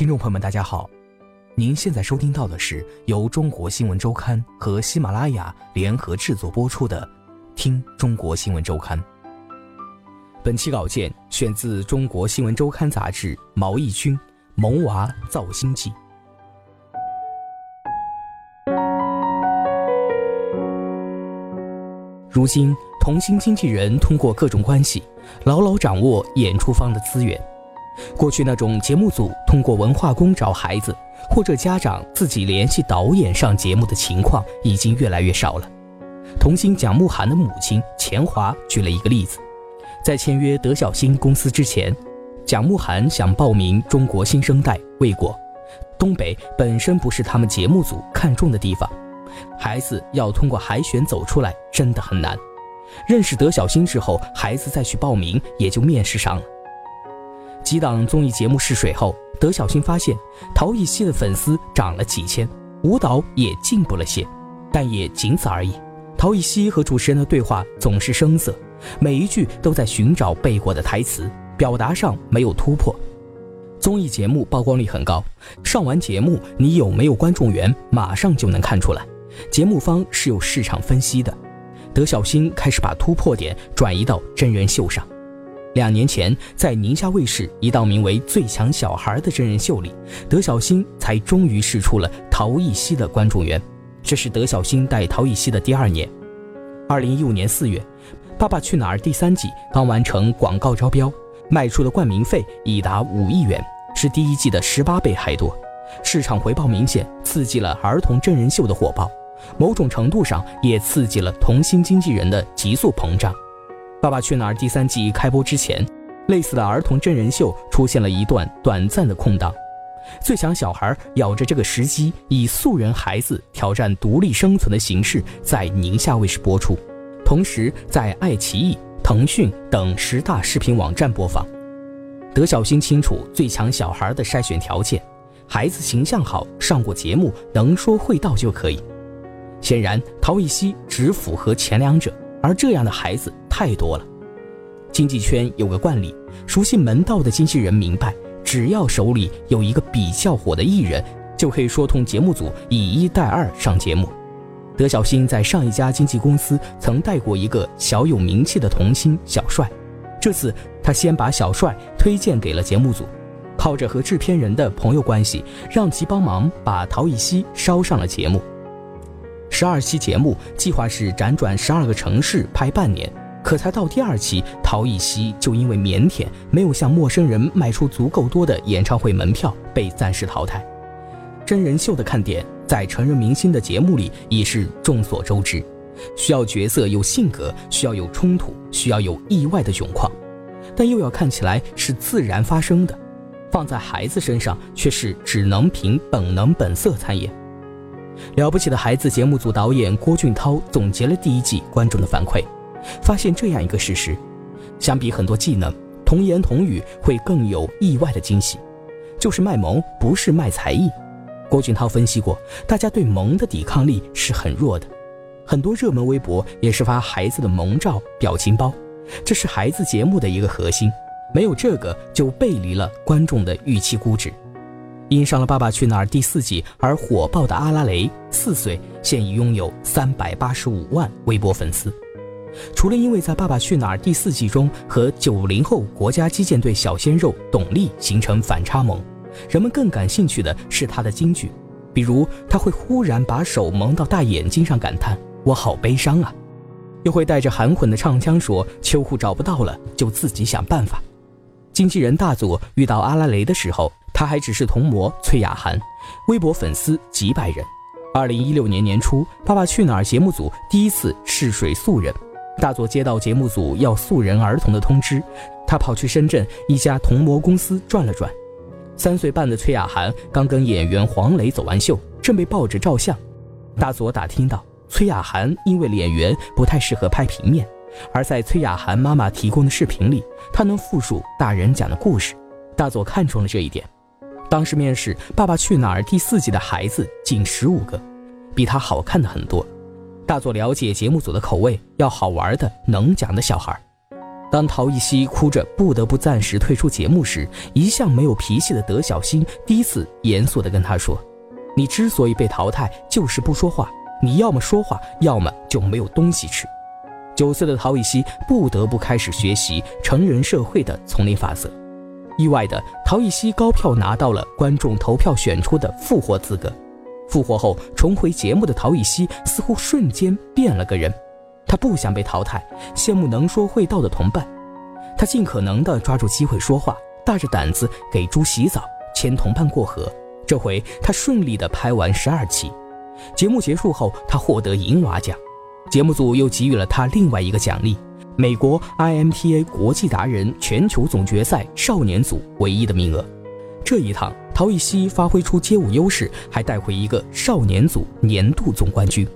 听众朋友们，大家好，您现在收听到的是由中国新闻周刊和喜马拉雅联合制作播出的《听中国新闻周刊》。本期稿件选自《中国新闻周刊》杂志，毛义军《萌娃造星记》。如今，童星经纪人通过各种关系，牢牢掌握演出方的资源。过去那种节目组通过文化宫找孩子，或者家长自己联系导演上节目的情况已经越来越少了。童星蒋慕涵的母亲钱华举了一个例子：在签约德小星公司之前，蒋慕涵想报名中国新生代未果。东北本身不是他们节目组看中的地方，孩子要通过海选走出来真的很难。认识德小星之后，孩子再去报名也就面试上了。几档综艺节目试水后，德小新发现陶艺希的粉丝涨了几千，舞蹈也进步了些，但也仅此而已。陶艺希和主持人的对话总是生涩，每一句都在寻找背过的台词，表达上没有突破。综艺节目曝光率很高，上完节目你有没有观众缘，马上就能看出来。节目方是有市场分析的。德小新开始把突破点转移到真人秀上。两年前，在宁夏卫视一档名为《最强小孩》的真人秀里，德小星才终于试出了陶艺希的观众缘。这是德小星带陶艺希的第二年。二零一五年四月，《爸爸去哪儿》第三季刚完成广告招标，卖出的冠名费已达五亿元，是第一季的十八倍还多，市场回报明显，刺激了儿童真人秀的火爆，某种程度上也刺激了童星经纪人的急速膨胀。《爸爸去哪儿》第三季开播之前，类似的儿童真人秀出现了一段短暂的空档。最强小孩咬着这个时机，以素人孩子挑战独立生存的形式在宁夏卫视播出，同时在爱奇艺、腾讯等十大视频网站播放。德小星清楚最强小孩的筛选条件：孩子形象好，上过节目，能说会道就可以。显然，陶艺希只符合前两者。而这样的孩子太多了。经纪圈有个惯例，熟悉门道的经纪人明白，只要手里有一个比较火的艺人，就可以说通节目组以一带二上节目。德小新在上一家经纪公司曾带过一个小有名气的童星小帅，这次他先把小帅推荐给了节目组，靠着和制片人的朋友关系，让其帮忙把陶艺希捎上了节目。十二期节目计划是辗转十二个城市拍半年，可才到第二期，陶艺希就因为腼腆，没有向陌生人卖出足够多的演唱会门票，被暂时淘汰。真人秀的看点在成人明星的节目里已是众所周知，需要角色有性格，需要有冲突，需要有意外的窘况，但又要看起来是自然发生的。放在孩子身上，却是只能凭本能本色参演。了不起的孩子节目组导演郭俊涛总结了第一季观众的反馈，发现这样一个事实：相比很多技能，童言童语会更有意外的惊喜。就是卖萌，不是卖才艺。郭俊涛分析过，大家对萌的抵抗力是很弱的，很多热门微博也是发孩子的萌照、表情包，这是孩子节目的一个核心。没有这个，就背离了观众的预期估值。因上了《爸爸去哪儿》第四季而火爆的阿拉蕾，四岁现已拥有三百八十五万微博粉丝。除了因为在《爸爸去哪儿》第四季中和九零后国家击剑队小鲜肉董力形成反差萌，人们更感兴趣的是他的金句，比如他会忽然把手蒙到大眼睛上感叹“我好悲伤啊”，又会带着含混的唱腔说“秋裤找不到了，就自己想办法”。经纪人大佐遇到阿拉蕾的时候。他还只是童模崔雅涵，微博粉丝几百人。二零一六年年初，《爸爸去哪儿》节目组第一次试水素人，大佐接到节目组要素人儿童的通知，他跑去深圳一家童模公司转了转。三岁半的崔雅涵刚跟演员黄磊走完秀，正被抱着照相。大佐打听到崔雅涵因为脸圆不太适合拍平面，而在崔雅涵妈妈提供的视频里，她能复述大人讲的故事。大佐看中了这一点。当时面试《爸爸去哪儿》第四季的孩子仅十五个，比他好看的很多。大作了解节目组的口味，要好玩的、能讲的小孩。当陶艺希哭着不得不暂时退出节目时，一向没有脾气的德小星第一次严肃地跟他说：“你之所以被淘汰，就是不说话。你要么说话，要么就没有东西吃。”九岁的陶艺希不得不开始学习成人社会的丛林法则。意外的，陶艺希高票拿到了观众投票选出的复活资格。复活后重回节目的陶艺希似乎瞬间变了个人。他不想被淘汰，羡慕能说会道的同伴。他尽可能的抓住机会说话，大着胆子给猪洗澡，牵同伴过河。这回他顺利的拍完十二期。节目结束后，他获得银娃奖。节目组又给予了他另外一个奖励——美国 IMTA 国际达人全球总决赛少年组唯一的名额。这一趟，陶艺希发挥出街舞优势，还带回一个少年组年度总冠军。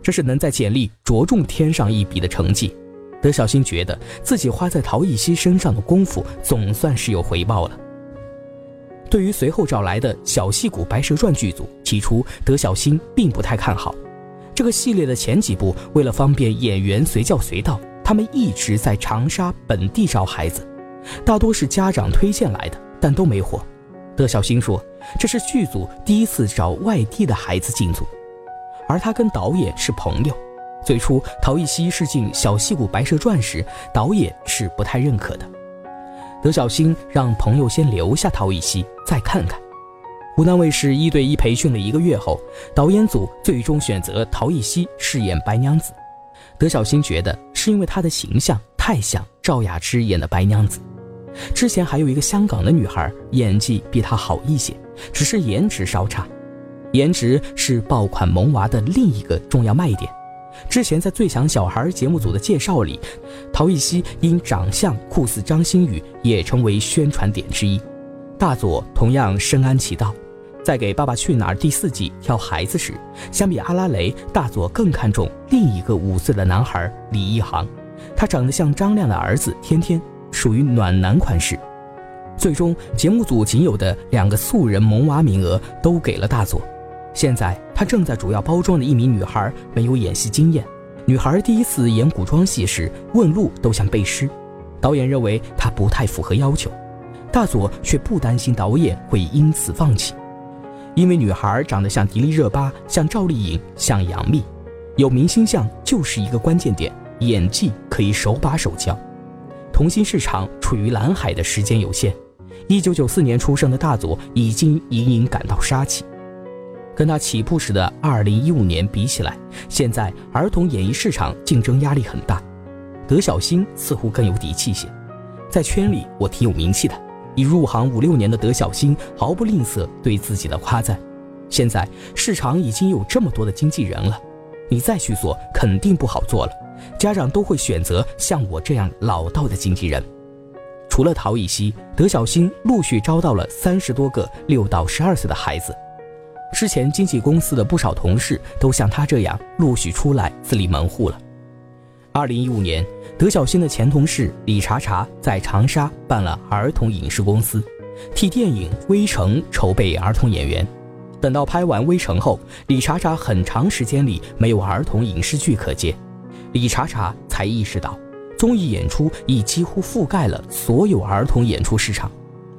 这是能在简历着重添上一笔的成绩，德小星觉得自己花在陶艺希身上的功夫总算是有回报了。对于随后找来的小戏骨《白蛇传》剧组，起初德小星并不太看好。这个系列的前几部，为了方便演员随叫随到，他们一直在长沙本地招孩子，大多是家长推荐来的，但都没火。德小星说，这是剧组第一次找外地的孩子进组。而他跟导演是朋友，最初陶艺希试镜《小戏骨白蛇传》时，导演是不太认可的。德小星让朋友先留下陶艺希，再看看。湖南卫视一对一培训了一个月后，导演组最终选择陶艺希饰演白娘子。德小星觉得是因为她的形象太像赵雅芝演的白娘子。之前还有一个香港的女孩演技比她好一些，只是颜值稍差。颜值是爆款萌娃的另一个重要卖点。之前在《最强小孩》节目组的介绍里，陶艺希因长相酷似张馨予，也成为宣传点之一。大佐同样深谙其道，在给《爸爸去哪儿》第四季挑孩子时，相比阿拉蕾，大佐更看重另一。个五岁的男孩李一。航。他长得像张亮的儿子天天，属于暖男款式。最终，节目组仅有的两个素人萌娃名额都给了大佐。现在他正在主要包装的一名女孩没有演戏经验，女孩第一次演古装戏时问路都像背诗，导演认为她不太符合要求，大佐却不担心导演会因此放弃，因为女孩长得像迪丽热巴，像赵丽颖，像杨幂，有明星相就是一个关键点，演技可以手把手教，童星市场处于蓝海的时间有限，一九九四年出生的大佐已经隐隐感到杀气。跟他起步时的二零一五年比起来，现在儿童演艺市场竞争压力很大。德小星似乎更有底气些，在圈里我挺有名气的。已入行五六年的德小星毫不吝啬对自己的夸赞。现在市场已经有这么多的经纪人了，你再去做肯定不好做了。家长都会选择像我这样老道的经纪人。除了陶艺希，德小新陆续招到了三十多个六到十二岁的孩子。之前经纪公司的不少同事都像他这样陆续出来自立门户了。二零一五年，德小新的前同事李查查在长沙办了儿童影视公司，替电影《微城》筹备儿童演员。等到拍完《微城》后，李查查很长时间里没有儿童影视剧可接，李查查才意识到，综艺演出已几乎覆盖了所有儿童演出市场。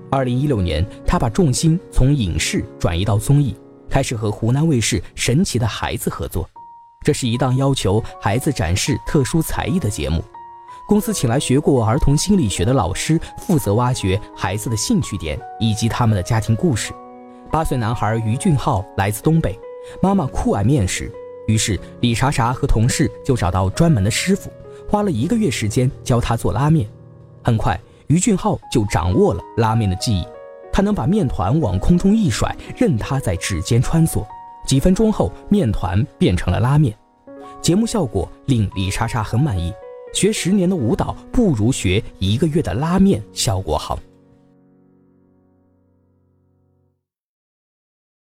二零一六年，他把重心从影视转移到综艺。开始和湖南卫视《神奇的孩子》合作，这是一档要求孩子展示特殊才艺的节目。公司请来学过儿童心理学的老师，负责挖掘孩子的兴趣点以及他们的家庭故事。八岁男孩于俊浩来自东北，妈妈酷爱面食，于是李查查和同事就找到专门的师傅，花了一个月时间教他做拉面。很快，于俊浩就掌握了拉面的技艺。他能把面团往空中一甩，任它在指尖穿梭。几分钟后，面团变成了拉面。节目效果令李莎莎很满意。学十年的舞蹈不如学一个月的拉面效果好。